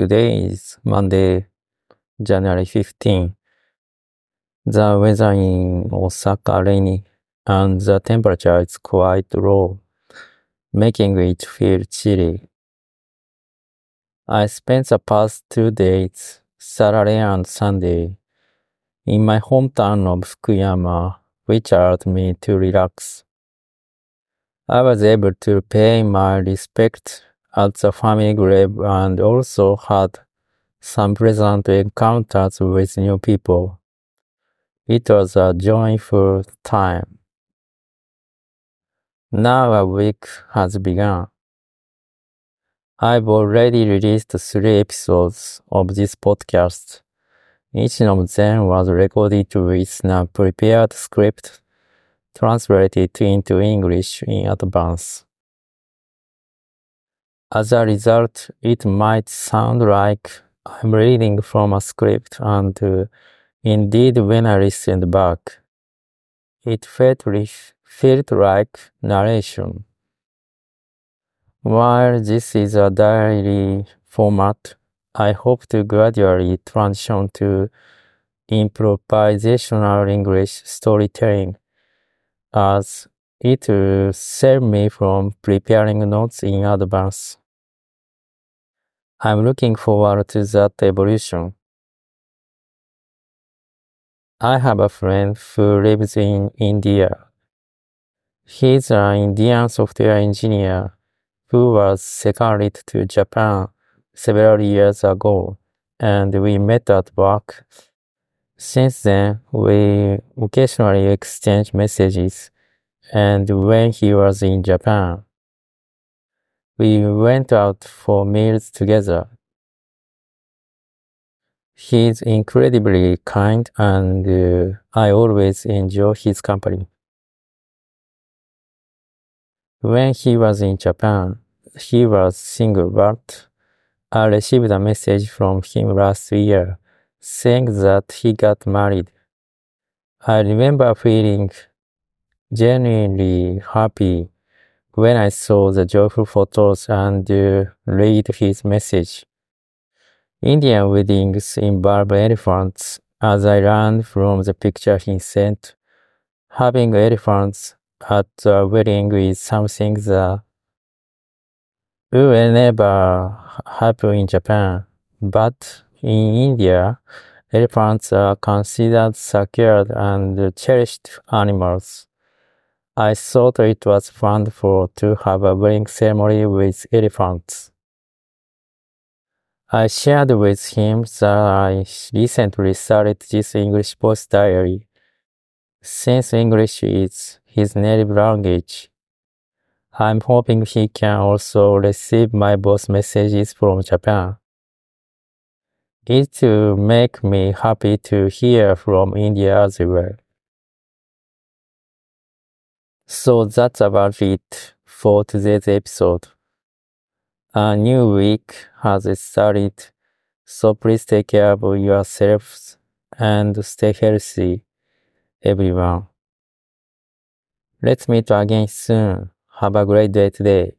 Today is Monday, January 15. The weather in Osaka rainy and the temperature is quite low, making it feel chilly. I spent the past two days, Saturday and Sunday, in my hometown of Fukuyama, which allowed me to relax. I was able to pay my respect at the family grave and also had some pleasant encounters with new people. It was a joyful time. Now a week has begun. I've already released three episodes of this podcast. Each of them was recorded with a prepared script translated into English in advance. As a result, it might sound like I'm reading from a script, and uh, indeed, when I listened back, it felt, felt like narration. While this is a diary format, I hope to gradually transition to improvisational English storytelling as it will save me from preparing notes in advance. I'm looking forward to that evolution. I have a friend who lives in India. He's an Indian software engineer who was seconded to Japan several years ago, and we met at work. Since then, we occasionally exchange messages, and when he was in Japan, we went out for meals together. He's incredibly kind, and uh, I always enjoy his company. When he was in Japan, he was single, but I received a message from him last year saying that he got married. I remember feeling genuinely happy when I saw the joyful photos and uh, read his message. Indian weddings involve elephants, as I learned from the picture he sent. Having elephants at a wedding is something that will never happen in Japan, but in India, elephants are considered sacred and cherished animals. I thought it was fun for to have a wedding ceremony with elephants. I shared with him that I recently started this English post diary. Since English is his native language, I'm hoping he can also receive my voice messages from Japan. It will make me happy to hear from India as well. So that's about it for today's episode. A new week has started, so please take care of yourselves and stay healthy, everyone. Let's meet again soon. Have a great day today.